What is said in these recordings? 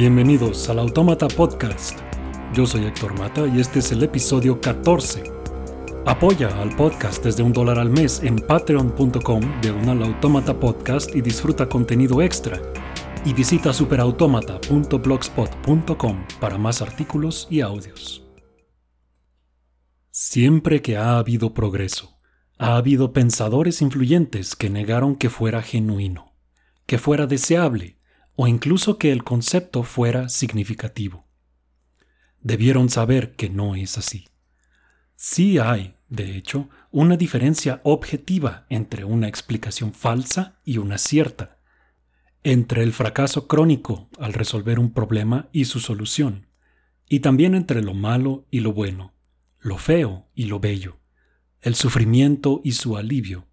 Bienvenidos al Autómata Podcast. Yo soy Héctor Mata y este es el episodio 14. Apoya al podcast desde un dólar al mes en patreon.com diagonal autómata podcast y disfruta contenido extra. Y visita superautomata.blogspot.com para más artículos y audios. Siempre que ha habido progreso, ha habido pensadores influyentes que negaron que fuera genuino, que fuera deseable o incluso que el concepto fuera significativo. Debieron saber que no es así. Sí hay, de hecho, una diferencia objetiva entre una explicación falsa y una cierta, entre el fracaso crónico al resolver un problema y su solución, y también entre lo malo y lo bueno, lo feo y lo bello, el sufrimiento y su alivio,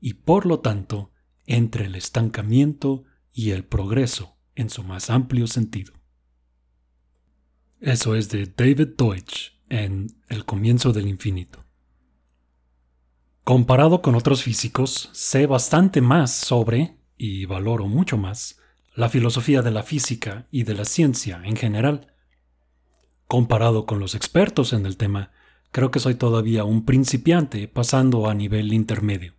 y por lo tanto, entre el estancamiento y el progreso en su más amplio sentido. Eso es de David Deutsch en El comienzo del infinito. Comparado con otros físicos, sé bastante más sobre, y valoro mucho más, la filosofía de la física y de la ciencia en general. Comparado con los expertos en el tema, creo que soy todavía un principiante pasando a nivel intermedio.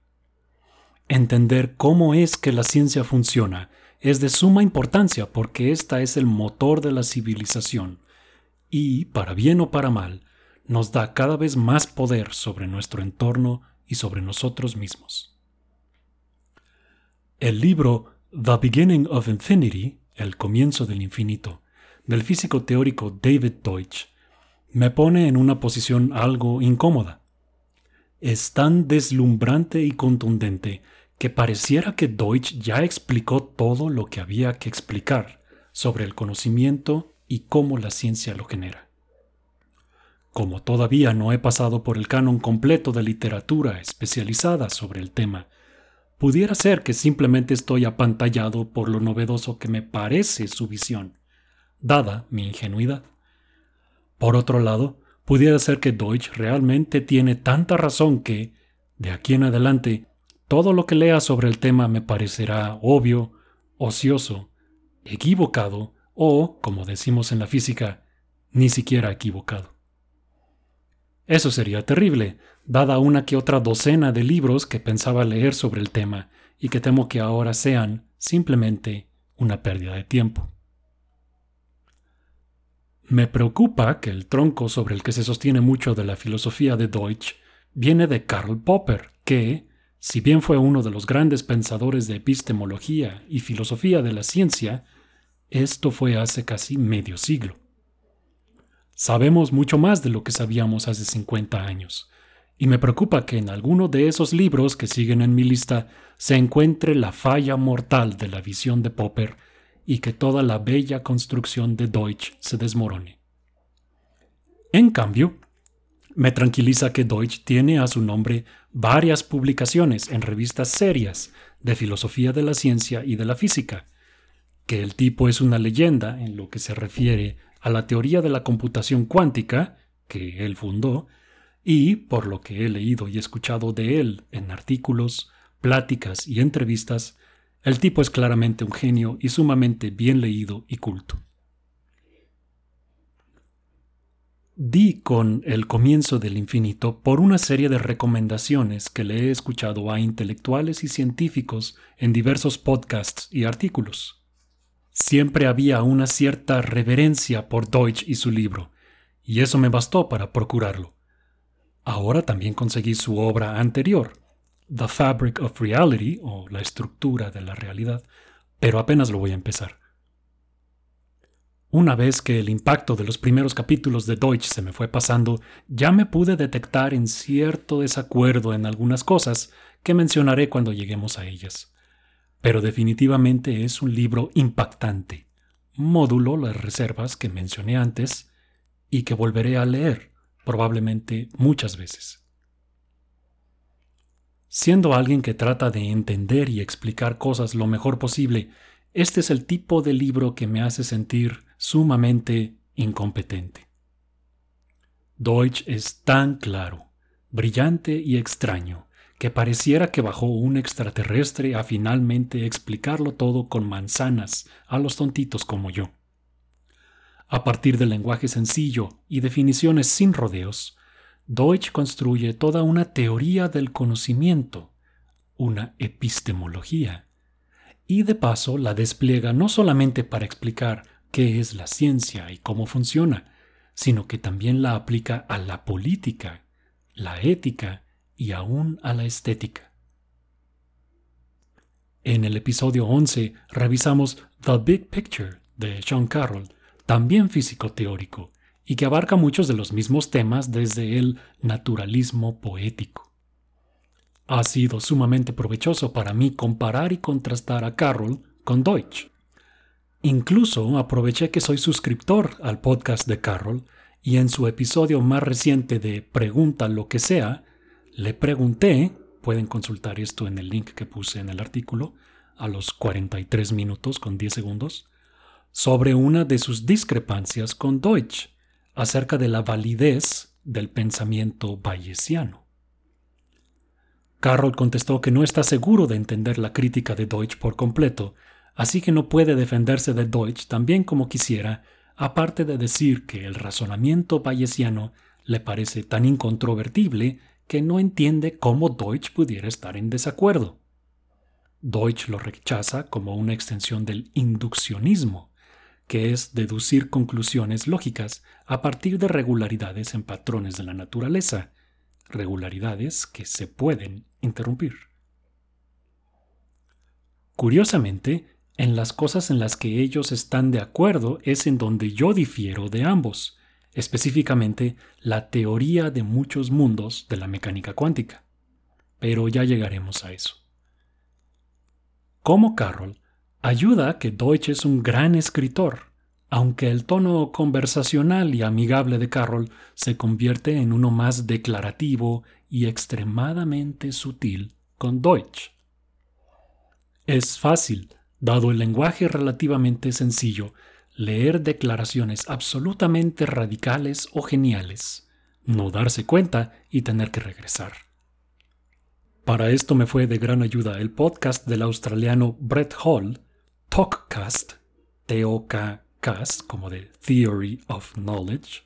Entender cómo es que la ciencia funciona es de suma importancia porque esta es el motor de la civilización y, para bien o para mal, nos da cada vez más poder sobre nuestro entorno y sobre nosotros mismos. El libro The Beginning of Infinity, El comienzo del infinito, del físico teórico David Deutsch, me pone en una posición algo incómoda. Es tan deslumbrante y contundente que pareciera que Deutsch ya explicó todo lo que había que explicar sobre el conocimiento y cómo la ciencia lo genera. Como todavía no he pasado por el canon completo de literatura especializada sobre el tema, pudiera ser que simplemente estoy apantallado por lo novedoso que me parece su visión, dada mi ingenuidad. Por otro lado, pudiera ser que Deutsch realmente tiene tanta razón que, de aquí en adelante, todo lo que lea sobre el tema me parecerá obvio, ocioso, equivocado o, como decimos en la física, ni siquiera equivocado. Eso sería terrible, dada una que otra docena de libros que pensaba leer sobre el tema y que temo que ahora sean simplemente una pérdida de tiempo. Me preocupa que el tronco sobre el que se sostiene mucho de la filosofía de Deutsch viene de Karl Popper, que, si bien fue uno de los grandes pensadores de epistemología y filosofía de la ciencia, esto fue hace casi medio siglo. Sabemos mucho más de lo que sabíamos hace 50 años, y me preocupa que en alguno de esos libros que siguen en mi lista se encuentre la falla mortal de la visión de Popper y que toda la bella construcción de Deutsch se desmorone. En cambio, me tranquiliza que Deutsch tiene a su nombre varias publicaciones en revistas serias de filosofía de la ciencia y de la física, que el tipo es una leyenda en lo que se refiere a la teoría de la computación cuántica, que él fundó, y, por lo que he leído y escuchado de él en artículos, pláticas y entrevistas, el tipo es claramente un genio y sumamente bien leído y culto. Di con el comienzo del infinito por una serie de recomendaciones que le he escuchado a intelectuales y científicos en diversos podcasts y artículos. Siempre había una cierta reverencia por Deutsch y su libro, y eso me bastó para procurarlo. Ahora también conseguí su obra anterior, The Fabric of Reality, o La estructura de la realidad, pero apenas lo voy a empezar. Una vez que el impacto de los primeros capítulos de Deutsch se me fue pasando, ya me pude detectar en cierto desacuerdo en algunas cosas que mencionaré cuando lleguemos a ellas pero definitivamente es un libro impactante. Módulo las reservas que mencioné antes y que volveré a leer, probablemente muchas veces. Siendo alguien que trata de entender y explicar cosas lo mejor posible, este es el tipo de libro que me hace sentir sumamente incompetente. Deutsch es tan claro, brillante y extraño, que pareciera que bajó un extraterrestre a finalmente explicarlo todo con manzanas a los tontitos como yo. A partir del lenguaje sencillo y definiciones sin rodeos, Deutsch construye toda una teoría del conocimiento, una epistemología, y de paso la despliega no solamente para explicar qué es la ciencia y cómo funciona, sino que también la aplica a la política, la ética y aún a la estética. En el episodio 11 revisamos The Big Picture de Sean Carroll, también físico teórico, y que abarca muchos de los mismos temas desde el naturalismo poético. Ha sido sumamente provechoso para mí comparar y contrastar a Carroll con Deutsch. Incluso aproveché que soy suscriptor al podcast de Carroll y en su episodio más reciente de Pregunta lo que sea, le pregunté, pueden consultar esto en el link que puse en el artículo, a los 43 minutos con 10 segundos, sobre una de sus discrepancias con Deutsch acerca de la validez del pensamiento bayesiano. Carroll contestó que no está seguro de entender la crítica de Deutsch por completo, así que no puede defenderse de Deutsch tan bien como quisiera, aparte de decir que el razonamiento bayesiano le parece tan incontrovertible que no entiende cómo Deutsch pudiera estar en desacuerdo. Deutsch lo rechaza como una extensión del induccionismo, que es deducir conclusiones lógicas a partir de regularidades en patrones de la naturaleza, regularidades que se pueden interrumpir. Curiosamente, en las cosas en las que ellos están de acuerdo es en donde yo difiero de ambos, específicamente la teoría de muchos mundos de la mecánica cuántica. Pero ya llegaremos a eso. Como Carroll, ayuda que Deutsch es un gran escritor, aunque el tono conversacional y amigable de Carroll se convierte en uno más declarativo y extremadamente sutil con Deutsch. Es fácil, dado el lenguaje relativamente sencillo, leer declaraciones absolutamente radicales o geniales, no darse cuenta y tener que regresar. Para esto me fue de gran ayuda el podcast del australiano Brett Hall, Talkcast, T-O-K-Cast, como de Theory of Knowledge,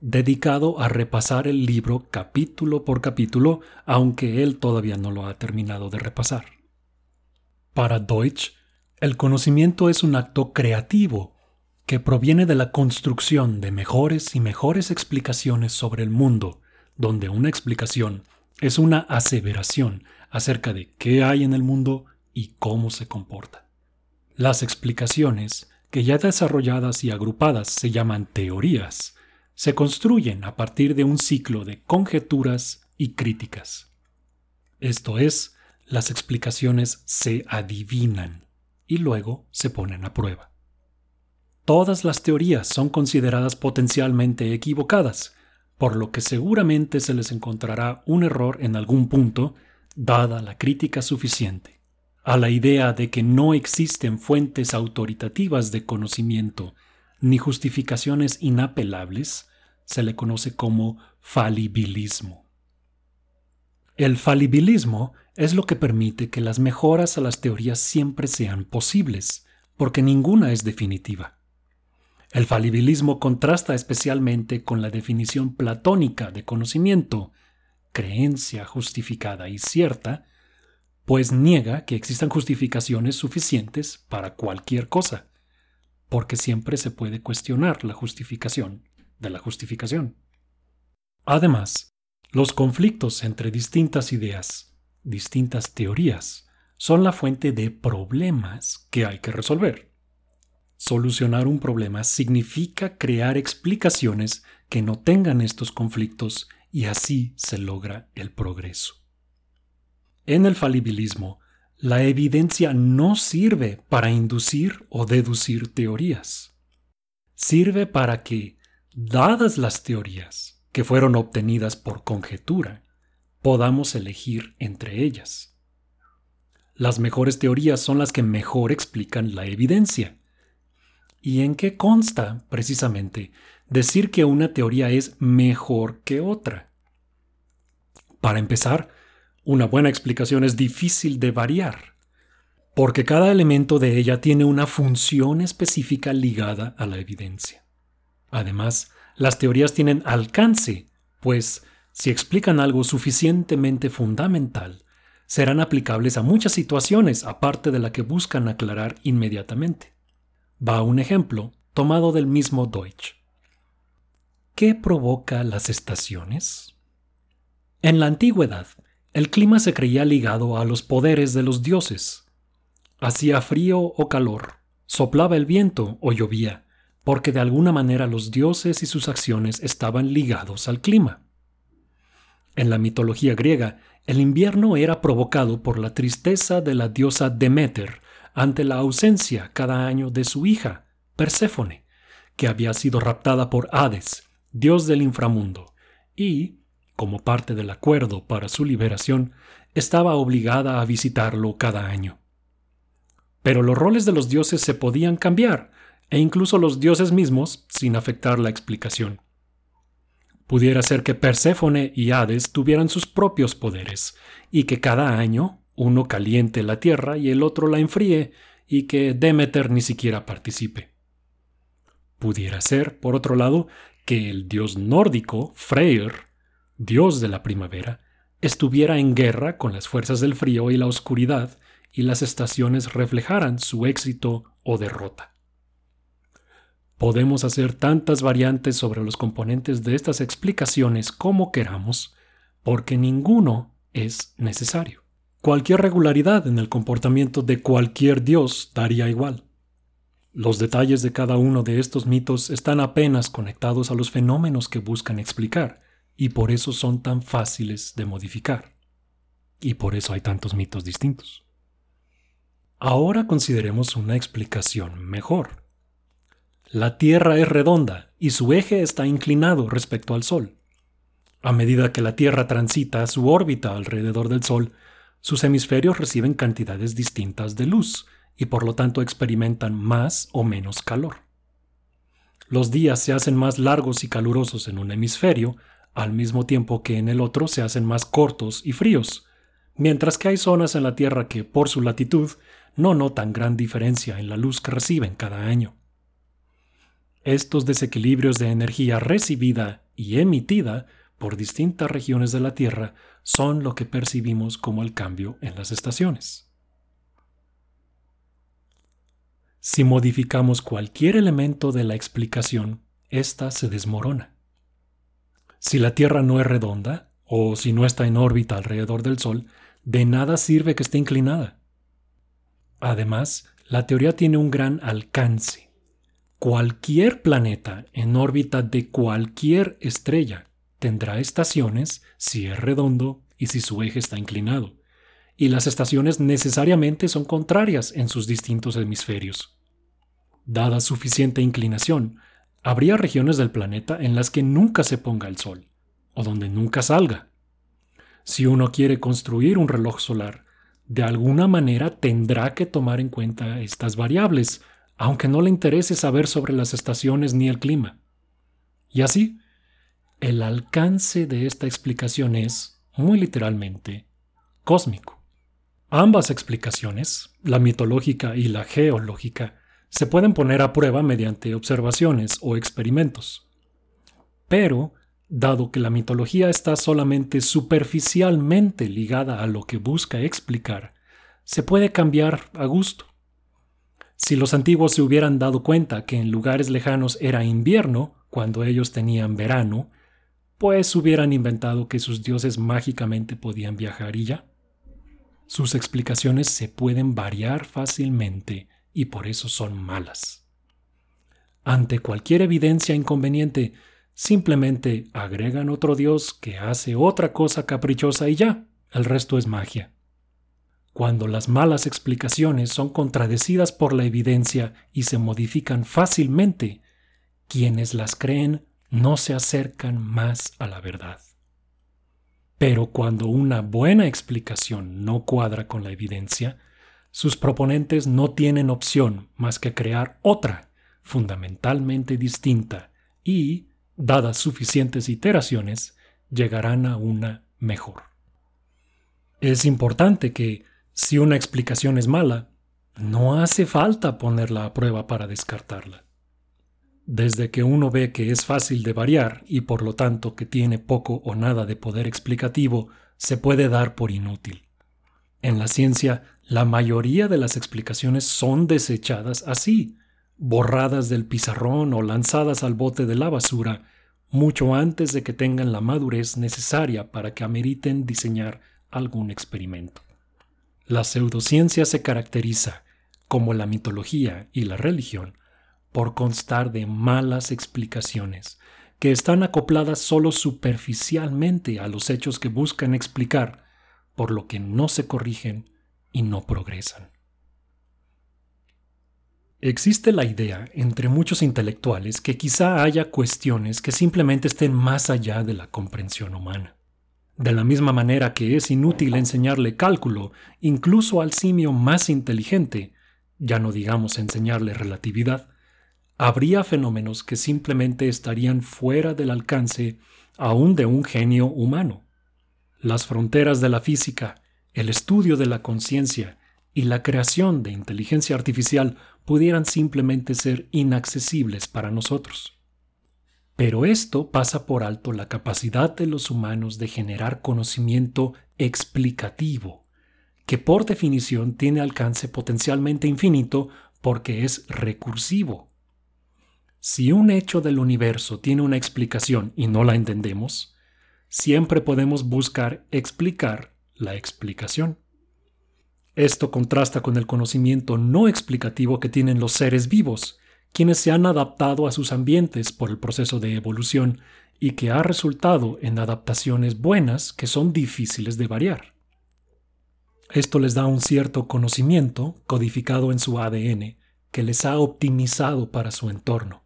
dedicado a repasar el libro capítulo por capítulo, aunque él todavía no lo ha terminado de repasar. Para Deutsch, el conocimiento es un acto creativo que proviene de la construcción de mejores y mejores explicaciones sobre el mundo, donde una explicación es una aseveración acerca de qué hay en el mundo y cómo se comporta. Las explicaciones, que ya desarrolladas y agrupadas se llaman teorías, se construyen a partir de un ciclo de conjeturas y críticas. Esto es, las explicaciones se adivinan y luego se ponen a prueba. Todas las teorías son consideradas potencialmente equivocadas, por lo que seguramente se les encontrará un error en algún punto, dada la crítica suficiente. A la idea de que no existen fuentes autoritativas de conocimiento ni justificaciones inapelables, se le conoce como falibilismo. El falibilismo es lo que permite que las mejoras a las teorías siempre sean posibles, porque ninguna es definitiva. El falibilismo contrasta especialmente con la definición platónica de conocimiento, creencia justificada y cierta, pues niega que existan justificaciones suficientes para cualquier cosa, porque siempre se puede cuestionar la justificación de la justificación. Además, los conflictos entre distintas ideas, distintas teorías, son la fuente de problemas que hay que resolver. Solucionar un problema significa crear explicaciones que no tengan estos conflictos y así se logra el progreso. En el falibilismo, la evidencia no sirve para inducir o deducir teorías. Sirve para que, dadas las teorías que fueron obtenidas por conjetura, podamos elegir entre ellas. Las mejores teorías son las que mejor explican la evidencia ¿Y en qué consta, precisamente, decir que una teoría es mejor que otra? Para empezar, una buena explicación es difícil de variar, porque cada elemento de ella tiene una función específica ligada a la evidencia. Además, las teorías tienen alcance, pues si explican algo suficientemente fundamental, serán aplicables a muchas situaciones aparte de la que buscan aclarar inmediatamente. Va un ejemplo tomado del mismo Deutsch. ¿Qué provoca las estaciones? En la antigüedad, el clima se creía ligado a los poderes de los dioses. Hacía frío o calor, soplaba el viento o llovía, porque de alguna manera los dioses y sus acciones estaban ligados al clima. En la mitología griega, el invierno era provocado por la tristeza de la diosa Demeter ante la ausencia cada año de su hija, Perséfone, que había sido raptada por Hades, dios del inframundo, y, como parte del acuerdo para su liberación, estaba obligada a visitarlo cada año. Pero los roles de los dioses se podían cambiar, e incluso los dioses mismos, sin afectar la explicación. Pudiera ser que Perséfone y Hades tuvieran sus propios poderes, y que cada año uno caliente la tierra y el otro la enfríe, y que Demeter ni siquiera participe. Pudiera ser, por otro lado, que el dios nórdico, Freyr, dios de la primavera, estuviera en guerra con las fuerzas del frío y la oscuridad, y las estaciones reflejaran su éxito o derrota. Podemos hacer tantas variantes sobre los componentes de estas explicaciones como queramos, porque ninguno es necesario. Cualquier regularidad en el comportamiento de cualquier dios daría igual. Los detalles de cada uno de estos mitos están apenas conectados a los fenómenos que buscan explicar, y por eso son tan fáciles de modificar. Y por eso hay tantos mitos distintos. Ahora consideremos una explicación mejor. La Tierra es redonda y su eje está inclinado respecto al Sol. A medida que la Tierra transita su órbita alrededor del Sol, sus hemisferios reciben cantidades distintas de luz y por lo tanto experimentan más o menos calor. Los días se hacen más largos y calurosos en un hemisferio, al mismo tiempo que en el otro se hacen más cortos y fríos, mientras que hay zonas en la Tierra que, por su latitud, no notan gran diferencia en la luz que reciben cada año. Estos desequilibrios de energía recibida y emitida por distintas regiones de la Tierra son lo que percibimos como el cambio en las estaciones. Si modificamos cualquier elemento de la explicación, ésta se desmorona. Si la Tierra no es redonda, o si no está en órbita alrededor del Sol, de nada sirve que esté inclinada. Además, la teoría tiene un gran alcance Cualquier planeta en órbita de cualquier estrella tendrá estaciones si es redondo y si su eje está inclinado, y las estaciones necesariamente son contrarias en sus distintos hemisferios. Dada suficiente inclinación, habría regiones del planeta en las que nunca se ponga el sol, o donde nunca salga. Si uno quiere construir un reloj solar, de alguna manera tendrá que tomar en cuenta estas variables, aunque no le interese saber sobre las estaciones ni el clima. Y así, el alcance de esta explicación es, muy literalmente, cósmico. Ambas explicaciones, la mitológica y la geológica, se pueden poner a prueba mediante observaciones o experimentos. Pero, dado que la mitología está solamente superficialmente ligada a lo que busca explicar, se puede cambiar a gusto. Si los antiguos se hubieran dado cuenta que en lugares lejanos era invierno cuando ellos tenían verano, pues hubieran inventado que sus dioses mágicamente podían viajar y ya. Sus explicaciones se pueden variar fácilmente y por eso son malas. Ante cualquier evidencia inconveniente, simplemente agregan otro dios que hace otra cosa caprichosa y ya, el resto es magia. Cuando las malas explicaciones son contradecidas por la evidencia y se modifican fácilmente, quienes las creen no se acercan más a la verdad. Pero cuando una buena explicación no cuadra con la evidencia, sus proponentes no tienen opción más que crear otra, fundamentalmente distinta, y, dadas suficientes iteraciones, llegarán a una mejor. Es importante que, si una explicación es mala, no hace falta ponerla a prueba para descartarla. Desde que uno ve que es fácil de variar y por lo tanto que tiene poco o nada de poder explicativo, se puede dar por inútil. En la ciencia, la mayoría de las explicaciones son desechadas así, borradas del pizarrón o lanzadas al bote de la basura, mucho antes de que tengan la madurez necesaria para que ameriten diseñar algún experimento. La pseudociencia se caracteriza, como la mitología y la religión, por constar de malas explicaciones, que están acopladas solo superficialmente a los hechos que buscan explicar por lo que no se corrigen y no progresan. Existe la idea entre muchos intelectuales que quizá haya cuestiones que simplemente estén más allá de la comprensión humana. De la misma manera que es inútil enseñarle cálculo incluso al simio más inteligente, ya no digamos enseñarle relatividad, habría fenómenos que simplemente estarían fuera del alcance aún de un genio humano. Las fronteras de la física, el estudio de la conciencia y la creación de inteligencia artificial pudieran simplemente ser inaccesibles para nosotros. Pero esto pasa por alto la capacidad de los humanos de generar conocimiento explicativo, que por definición tiene alcance potencialmente infinito porque es recursivo. Si un hecho del universo tiene una explicación y no la entendemos, siempre podemos buscar explicar la explicación. Esto contrasta con el conocimiento no explicativo que tienen los seres vivos, quienes se han adaptado a sus ambientes por el proceso de evolución y que ha resultado en adaptaciones buenas que son difíciles de variar. Esto les da un cierto conocimiento codificado en su ADN que les ha optimizado para su entorno.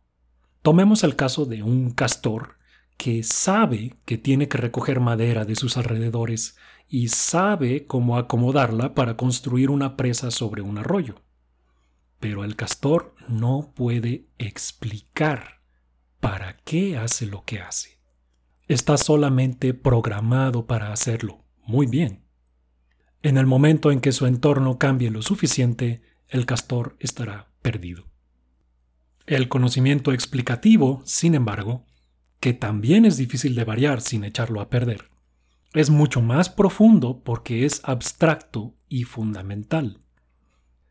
Tomemos el caso de un castor que sabe que tiene que recoger madera de sus alrededores y sabe cómo acomodarla para construir una presa sobre un arroyo. Pero el castor no puede explicar para qué hace lo que hace. Está solamente programado para hacerlo muy bien. En el momento en que su entorno cambie lo suficiente, el castor estará perdido. El conocimiento explicativo, sin embargo, que también es difícil de variar sin echarlo a perder. Es mucho más profundo porque es abstracto y fundamental.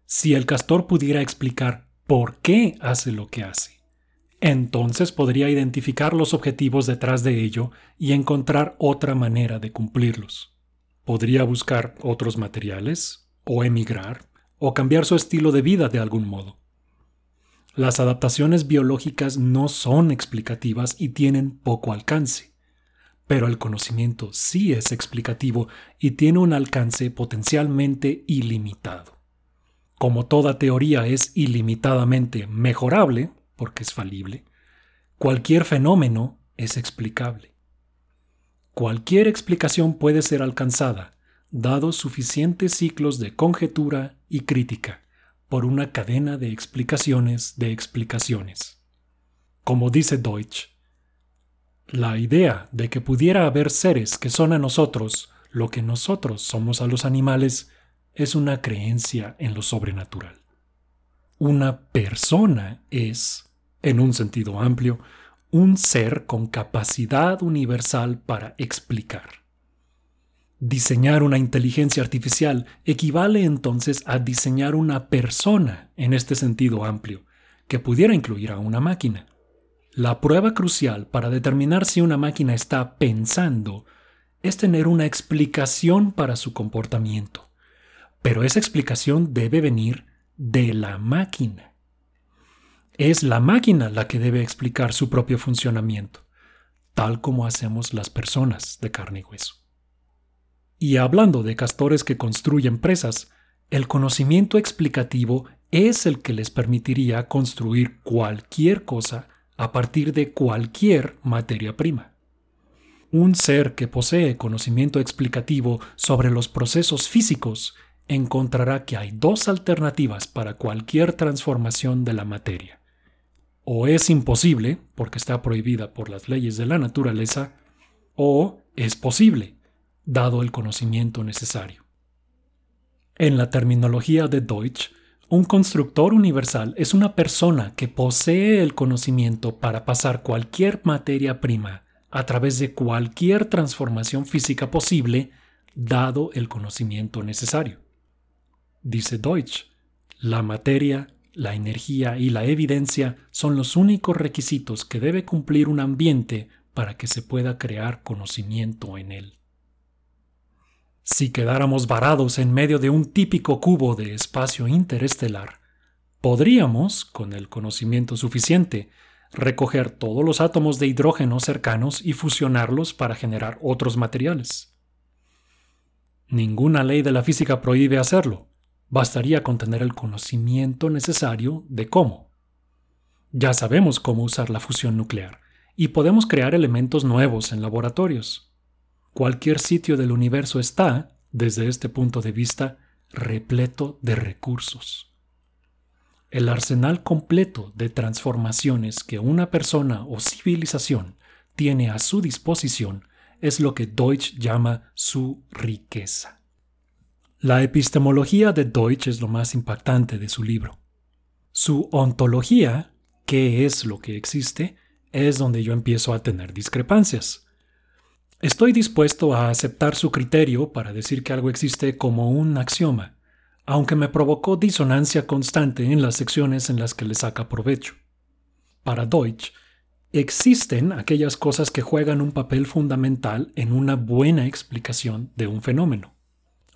Si el castor pudiera explicar por qué hace lo que hace, entonces podría identificar los objetivos detrás de ello y encontrar otra manera de cumplirlos. Podría buscar otros materiales, o emigrar, o cambiar su estilo de vida de algún modo. Las adaptaciones biológicas no son explicativas y tienen poco alcance, pero el conocimiento sí es explicativo y tiene un alcance potencialmente ilimitado. Como toda teoría es ilimitadamente mejorable, porque es falible, cualquier fenómeno es explicable. Cualquier explicación puede ser alcanzada, dados suficientes ciclos de conjetura y crítica por una cadena de explicaciones de explicaciones. Como dice Deutsch, la idea de que pudiera haber seres que son a nosotros lo que nosotros somos a los animales es una creencia en lo sobrenatural. Una persona es, en un sentido amplio, un ser con capacidad universal para explicar. Diseñar una inteligencia artificial equivale entonces a diseñar una persona en este sentido amplio, que pudiera incluir a una máquina. La prueba crucial para determinar si una máquina está pensando es tener una explicación para su comportamiento, pero esa explicación debe venir de la máquina. Es la máquina la que debe explicar su propio funcionamiento, tal como hacemos las personas de carne y hueso. Y hablando de castores que construyen presas, el conocimiento explicativo es el que les permitiría construir cualquier cosa a partir de cualquier materia prima. Un ser que posee conocimiento explicativo sobre los procesos físicos encontrará que hay dos alternativas para cualquier transformación de la materia. O es imposible, porque está prohibida por las leyes de la naturaleza, o es posible, dado el conocimiento necesario. En la terminología de Deutsch, Un constructor universal es una persona que posee el conocimiento para pasar cualquier materia prima a través de cualquier transformación física posible, dado el conocimiento necesario. Dice Deutsch, la materia, la energía y la evidencia son los únicos requisitos que debe cumplir un ambiente para que se pueda crear conocimiento en él. Si quedáramos varados en medio de un típico cubo de espacio interestelar, podríamos, con el conocimiento suficiente, recoger todos los átomos de hidrógeno cercanos y fusionarlos para generar otros materiales. Ninguna ley de la física prohíbe hacerlo. Bastaría con tener el conocimiento necesario de cómo. Ya sabemos cómo usar la fusión nuclear y podemos crear elementos nuevos en laboratorios. Cualquier sitio del universo está, desde este punto de vista, repleto de recursos. El arsenal completo de transformaciones que una persona o civilización tiene a su disposición es lo que Deutsch llama su riqueza. La epistemología de Deutsch es lo más impactante de su libro. Su ontología, qué es lo que existe, es donde yo empiezo a tener discrepancias. Estoy dispuesto a aceptar su criterio para decir que algo existe como un axioma, aunque me provocó disonancia constante en las secciones en las que le saca provecho. Para Deutsch, existen aquellas cosas que juegan un papel fundamental en una buena explicación de un fenómeno.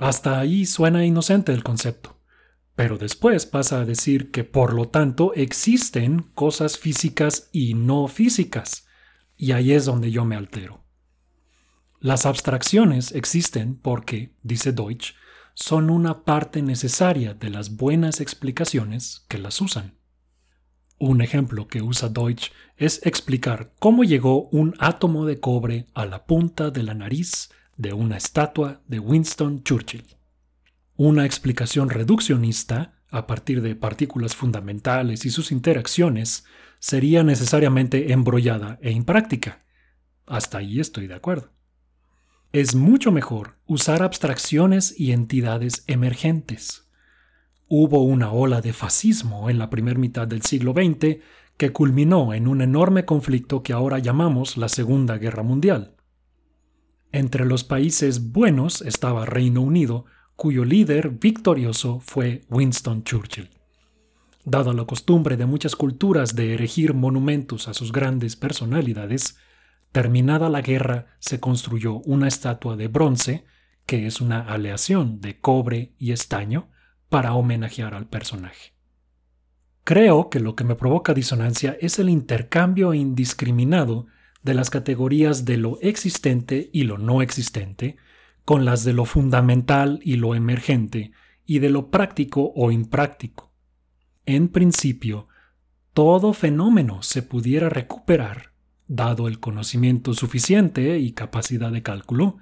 Hasta ahí suena inocente el concepto, pero después pasa a decir que por lo tanto existen cosas físicas y no físicas, y ahí es donde yo me altero. Las abstracciones existen porque, dice Deutsch, son una parte necesaria de las buenas explicaciones que las usan. Un ejemplo que usa Deutsch es explicar cómo llegó un átomo de cobre a la punta de la nariz de una estatua de Winston Churchill. Una explicación reduccionista, a partir de partículas fundamentales y sus interacciones, sería necesariamente embrollada e impráctica. Hasta ahí estoy de acuerdo es mucho mejor usar abstracciones y entidades emergentes. Hubo una ola de fascismo en la primera mitad del siglo XX que culminó en un enorme conflicto que ahora llamamos la Segunda Guerra Mundial. Entre los países buenos estaba Reino Unido, cuyo líder victorioso fue Winston Churchill. Dada la costumbre de muchas culturas de erigir monumentos a sus grandes personalidades, Terminada la guerra, se construyó una estatua de bronce, que es una aleación de cobre y estaño, para homenajear al personaje. Creo que lo que me provoca disonancia es el intercambio indiscriminado de las categorías de lo existente y lo no existente, con las de lo fundamental y lo emergente, y de lo práctico o impráctico. En principio, todo fenómeno se pudiera recuperar dado el conocimiento suficiente y capacidad de cálculo,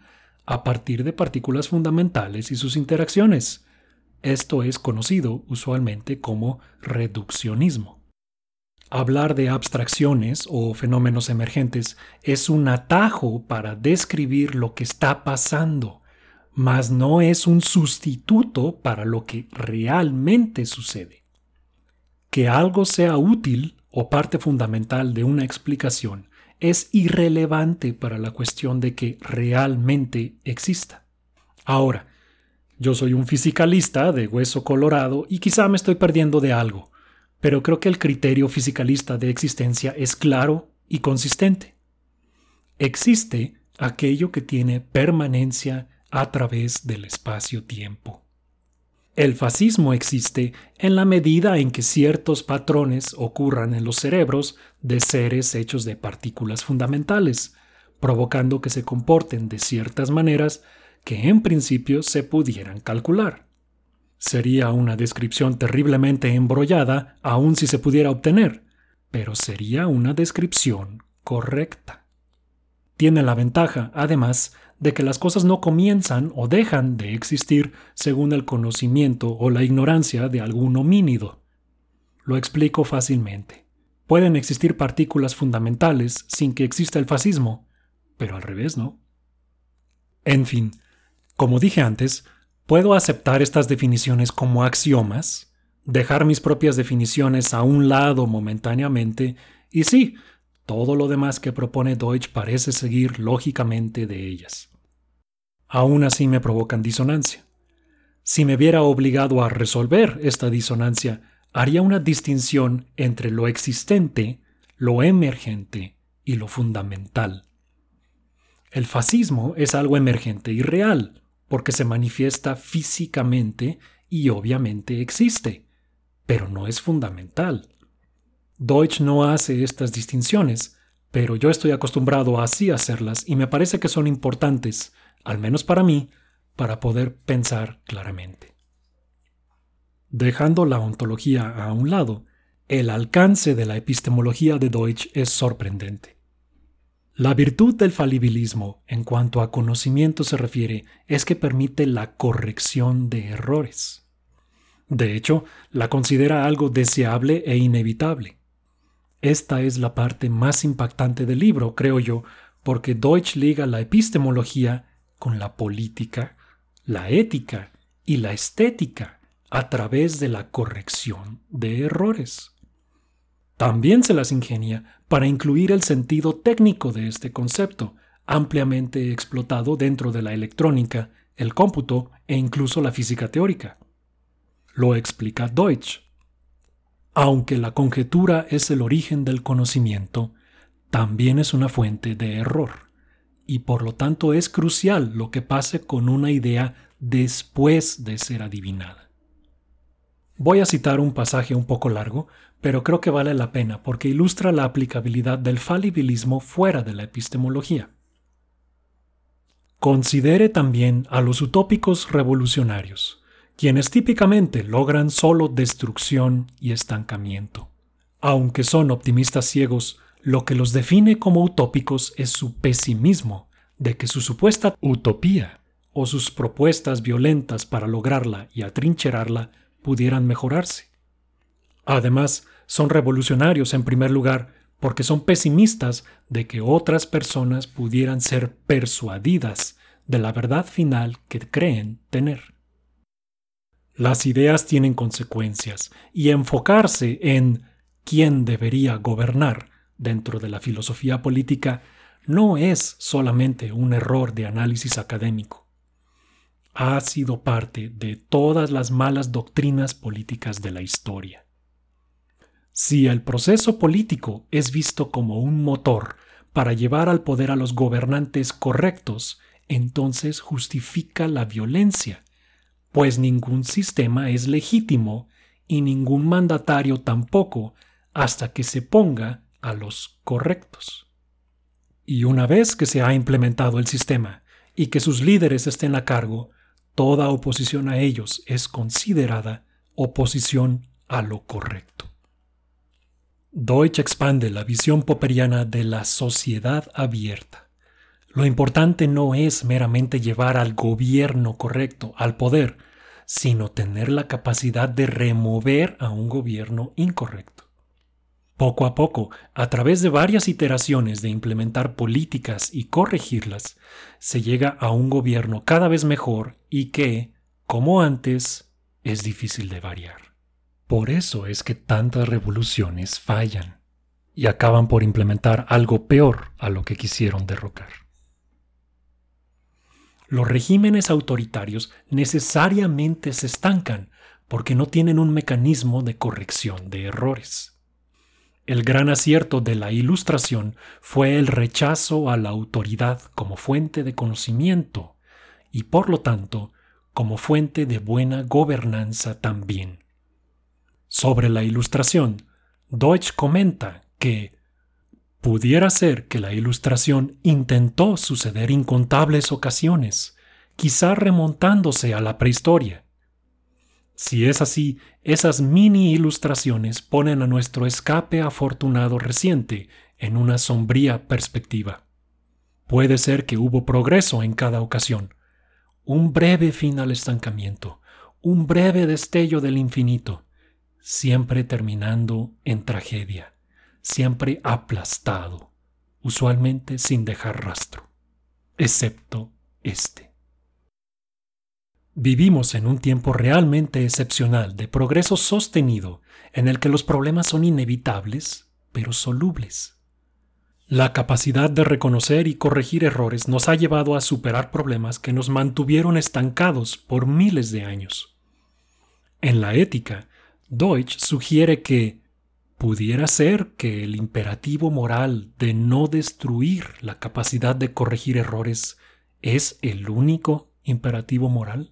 a partir de partículas fundamentales y sus interacciones. Esto es conocido usualmente como reduccionismo. Hablar de abstracciones o fenómenos emergentes es un atajo para describir lo que está pasando, mas no es un sustituto para lo que realmente sucede. Que algo sea útil o parte fundamental de una explicación es irrelevante para la cuestión de que realmente exista. Ahora, yo soy un fisicalista de hueso colorado y quizá me estoy perdiendo de algo, pero creo que el criterio fisicalista de existencia es claro y consistente. Existe aquello que tiene permanencia a través del espacio-tiempo. El fascismo existe en la medida en que ciertos patrones ocurran en los cerebros de seres hechos de partículas fundamentales, provocando que se comporten de ciertas maneras que en principio se pudieran calcular. Sería una descripción terriblemente embrollada aun si se pudiera obtener, pero sería una descripción correcta. Tiene la ventaja, además, de que las cosas no comienzan o dejan de existir según el conocimiento o la ignorancia de algún homínido. Lo explico fácilmente. Pueden existir partículas fundamentales sin que exista el fascismo, pero al revés no. En fin, como dije antes, puedo aceptar estas definiciones como axiomas, dejar mis propias definiciones a un lado momentáneamente y sí, todo lo demás que propone Deutsch parece seguir lógicamente de ellas. Aún así me provocan disonancia. Si me viera obligado a resolver esta disonancia, haría una distinción entre lo existente, lo emergente y lo fundamental. El fascismo es algo emergente y real, porque se manifiesta físicamente y obviamente existe, pero no es fundamental. Deutsch no hace estas distinciones, pero yo estoy acostumbrado a así hacerlas y me parece que son importantes, al menos para mí, para poder pensar claramente. Dejando la ontología a un lado, el alcance de la epistemología de Deutsch es sorprendente. La virtud del falibilismo en cuanto a conocimiento se refiere es que permite la corrección de errores. De hecho, la considera algo deseable e inevitable. Esta es la parte más impactante del libro, creo yo, porque Deutsch liga la epistemología con la política, la ética y la estética a través de la corrección de errores. También se las ingenia para incluir el sentido técnico de este concepto, ampliamente explotado dentro de la electrónica, el cómputo e incluso la física teórica. Lo explica Deutsch. Aunque la conjetura es el origen del conocimiento, también es una fuente de error, y por lo tanto es crucial lo que pase con una idea después de ser adivinada. Voy a citar un pasaje un poco largo, pero creo que vale la pena porque ilustra la aplicabilidad del falibilismo fuera de la epistemología. Considere también a los utópicos revolucionarios, quienes típicamente logran solo destrucción y estancamiento. Aunque son optimistas ciegos, lo que los define como utópicos es su pesimismo de que su supuesta utopía o sus propuestas violentas para lograrla y atrincherarla pudieran mejorarse. Además, son revolucionarios en primer lugar porque son pesimistas de que otras personas pudieran ser persuadidas de la verdad final que creen tener. Las ideas tienen consecuencias y enfocarse en quién debería gobernar dentro de la filosofía política no es solamente un error de análisis académico ha sido parte de todas las malas doctrinas políticas de la historia. Si el proceso político es visto como un motor para llevar al poder a los gobernantes correctos, entonces justifica la violencia, pues ningún sistema es legítimo y ningún mandatario tampoco hasta que se ponga a los correctos. Y una vez que se ha implementado el sistema y que sus líderes estén a cargo, toda oposición a ellos es considerada oposición a lo correcto. Deutsch expande la visión popperiana de la sociedad abierta. Lo importante no es meramente llevar al gobierno correcto al poder, sino tener la capacidad de remover a un gobierno incorrecto. Poco a poco, a través de varias iteraciones de implementar políticas y corregirlas, se llega a un gobierno cada vez mejor y que, como antes, es difícil de variar. Por eso es que tantas revoluciones fallan y acaban por implementar algo peor a lo que quisieron derrocar. Los regímenes autoritarios necesariamente se estancan porque no tienen un mecanismo de corrección de errores. El gran acierto de la Ilustración fue el rechazo a la autoridad como fuente de conocimiento y por lo tanto como fuente de buena gobernanza también. Sobre la Ilustración, Deutsch comenta que pudiera ser que la Ilustración intentó suceder incontables ocasiones, quizá remontándose a la prehistoria, si es así, esas mini ilustraciones ponen a nuestro escape afortunado reciente en una sombría perspectiva. Puede ser que hubo progreso en cada ocasión, un breve fin al estancamiento, un breve destello del infinito, siempre terminando en tragedia, siempre aplastado, usualmente sin dejar rastro, excepto este. Vivimos en un tiempo realmente excepcional de progreso sostenido en el que los problemas son inevitables, pero solubles. La capacidad de reconocer y corregir errores nos ha llevado a superar problemas que nos mantuvieron estancados por miles de años. En la ética, Deutsch sugiere que pudiera ser que el imperativo moral de no destruir la capacidad de corregir errores es el único imperativo moral.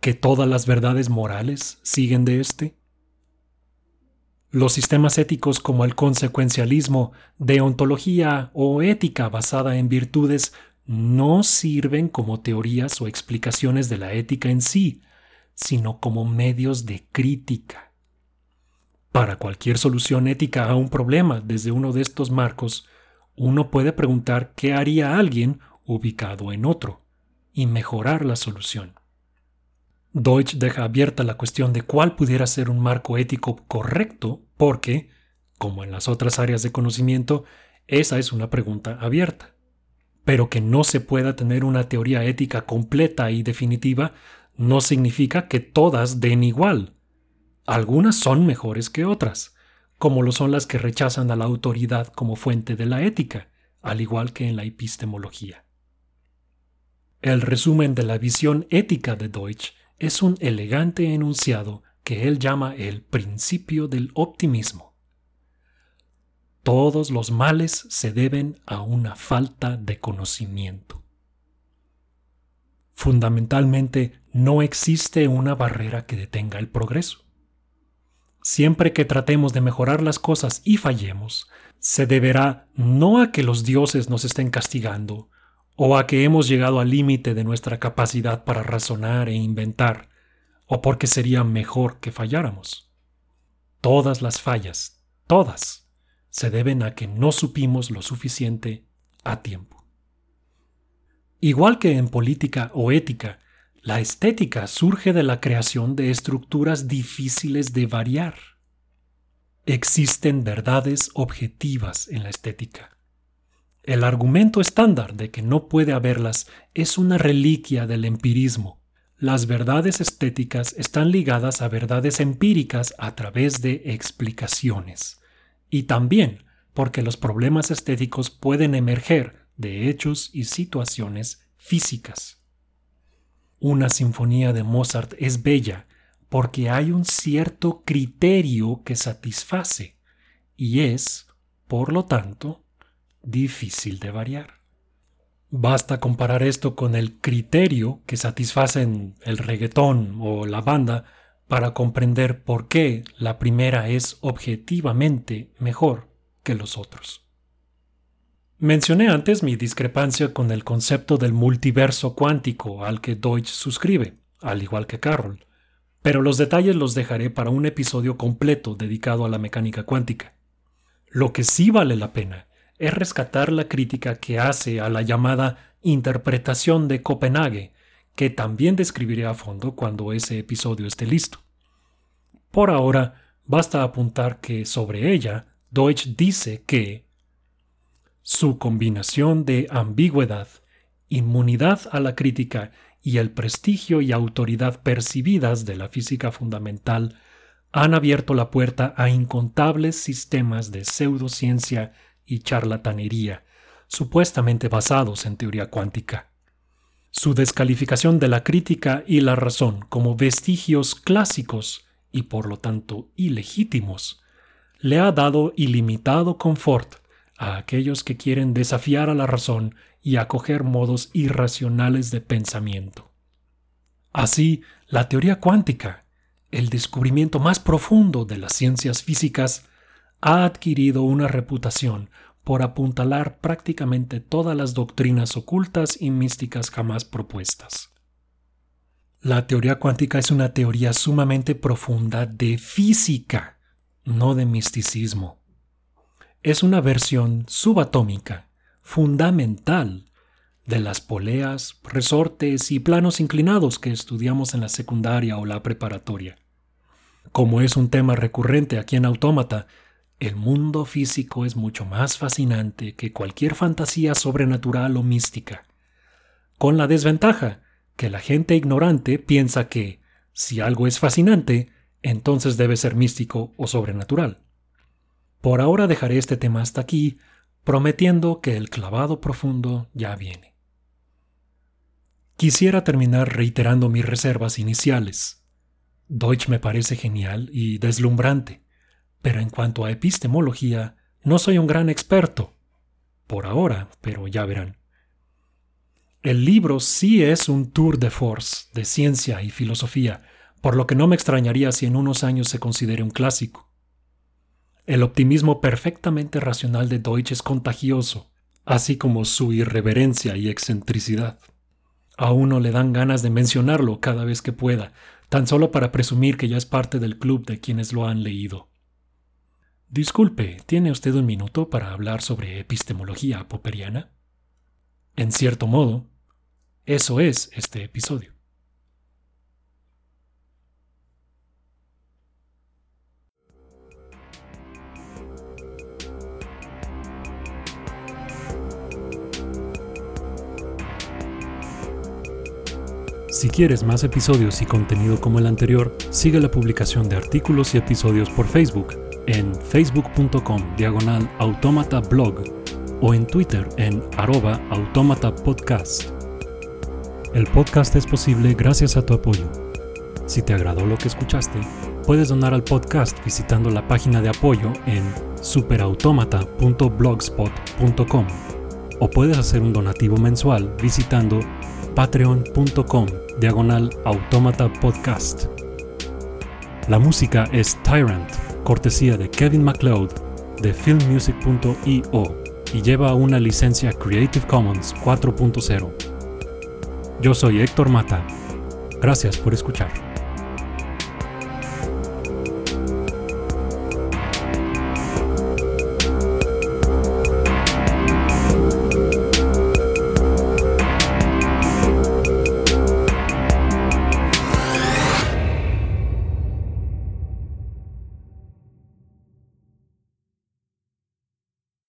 ¿Que todas las verdades morales siguen de éste? Los sistemas éticos como el consecuencialismo, deontología o ética basada en virtudes no sirven como teorías o explicaciones de la ética en sí, sino como medios de crítica. Para cualquier solución ética a un problema desde uno de estos marcos, uno puede preguntar qué haría alguien ubicado en otro y mejorar la solución. Deutsch deja abierta la cuestión de cuál pudiera ser un marco ético correcto porque, como en las otras áreas de conocimiento, esa es una pregunta abierta. Pero que no se pueda tener una teoría ética completa y definitiva no significa que todas den igual. Algunas son mejores que otras, como lo son las que rechazan a la autoridad como fuente de la ética, al igual que en la epistemología. El resumen de la visión ética de Deutsch es un elegante enunciado que él llama el principio del optimismo. Todos los males se deben a una falta de conocimiento. Fundamentalmente, no existe una barrera que detenga el progreso. Siempre que tratemos de mejorar las cosas y fallemos, se deberá no a que los dioses nos estén castigando, o a que hemos llegado al límite de nuestra capacidad para razonar e inventar, o porque sería mejor que falláramos. Todas las fallas, todas, se deben a que no supimos lo suficiente a tiempo. Igual que en política o ética, la estética surge de la creación de estructuras difíciles de variar. Existen verdades objetivas en la estética el argumento estándar de que no puede haberlas es una reliquia del empirismo. Las verdades estéticas están ligadas a verdades empíricas a través de explicaciones. Y también porque los problemas estéticos pueden emerger de hechos y situaciones físicas. Una sinfonía de Mozart es bella porque hay un cierto criterio que satisface y es, por lo tanto, difícil de variar. Basta comparar esto con el criterio que satisfacen el reggaetón o la banda para comprender por qué la primera es objetivamente mejor que los otros. Mencioné antes mi discrepancia con el concepto del multiverso cuántico al que Deutsch suscribe, al igual que Carroll, pero los detalles los dejaré para un episodio completo dedicado a la mecánica cuántica. Lo que sí vale la pena es rescatar la crítica que hace a la llamada interpretación de Copenhague, que también describiré a fondo cuando ese episodio esté listo. Por ahora, basta apuntar que sobre ella, Deutsch dice que su combinación de ambigüedad, inmunidad a la crítica y el prestigio y autoridad percibidas de la física fundamental han abierto la puerta a incontables sistemas de pseudociencia y charlatanería, supuestamente basados en teoría cuántica. Su descalificación de la crítica y la razón como vestigios clásicos y por lo tanto ilegítimos, le ha dado ilimitado confort a aquellos que quieren desafiar a la razón y acoger modos irracionales de pensamiento. Así, la teoría cuántica, el descubrimiento más profundo de las ciencias físicas, ha adquirido una reputación por apuntalar prácticamente todas las doctrinas ocultas y místicas jamás propuestas. La teoría cuántica es una teoría sumamente profunda de física, no de misticismo. Es una versión subatómica, fundamental, de las poleas, resortes y planos inclinados que estudiamos en la secundaria o la preparatoria. Como es un tema recurrente aquí en Autómata, el mundo físico es mucho más fascinante que cualquier fantasía sobrenatural o mística, con la desventaja que la gente ignorante piensa que, si algo es fascinante, entonces debe ser místico o sobrenatural. Por ahora dejaré este tema hasta aquí, prometiendo que el clavado profundo ya viene. Quisiera terminar reiterando mis reservas iniciales. Deutsch me parece genial y deslumbrante, pero en cuanto a epistemología, no soy un gran experto. Por ahora, pero ya verán. El libro sí es un tour de force de ciencia y filosofía, por lo que no me extrañaría si en unos años se considere un clásico. El optimismo perfectamente racional de Deutsch es contagioso, así como su irreverencia y excentricidad. A uno le dan ganas de mencionarlo cada vez que pueda, tan solo para presumir que ya es parte del club de quienes lo han leído. Disculpe, ¿tiene usted un minuto para hablar sobre epistemología popperiana? En cierto modo, eso es este episodio. Si quieres más episodios y contenido como el anterior, sigue la publicación de artículos y episodios por Facebook en facebook.com diagonal automata blog o en Twitter en arroba automata podcast. El podcast es posible gracias a tu apoyo. Si te agradó lo que escuchaste, puedes donar al podcast visitando la página de apoyo en superautomata.blogspot.com o puedes hacer un donativo mensual visitando patreon.com diagonal automata podcast. La música es Tyrant, cortesía de Kevin MacLeod de filmmusic.io y lleva una licencia Creative Commons 4.0. Yo soy Héctor Mata. Gracias por escuchar.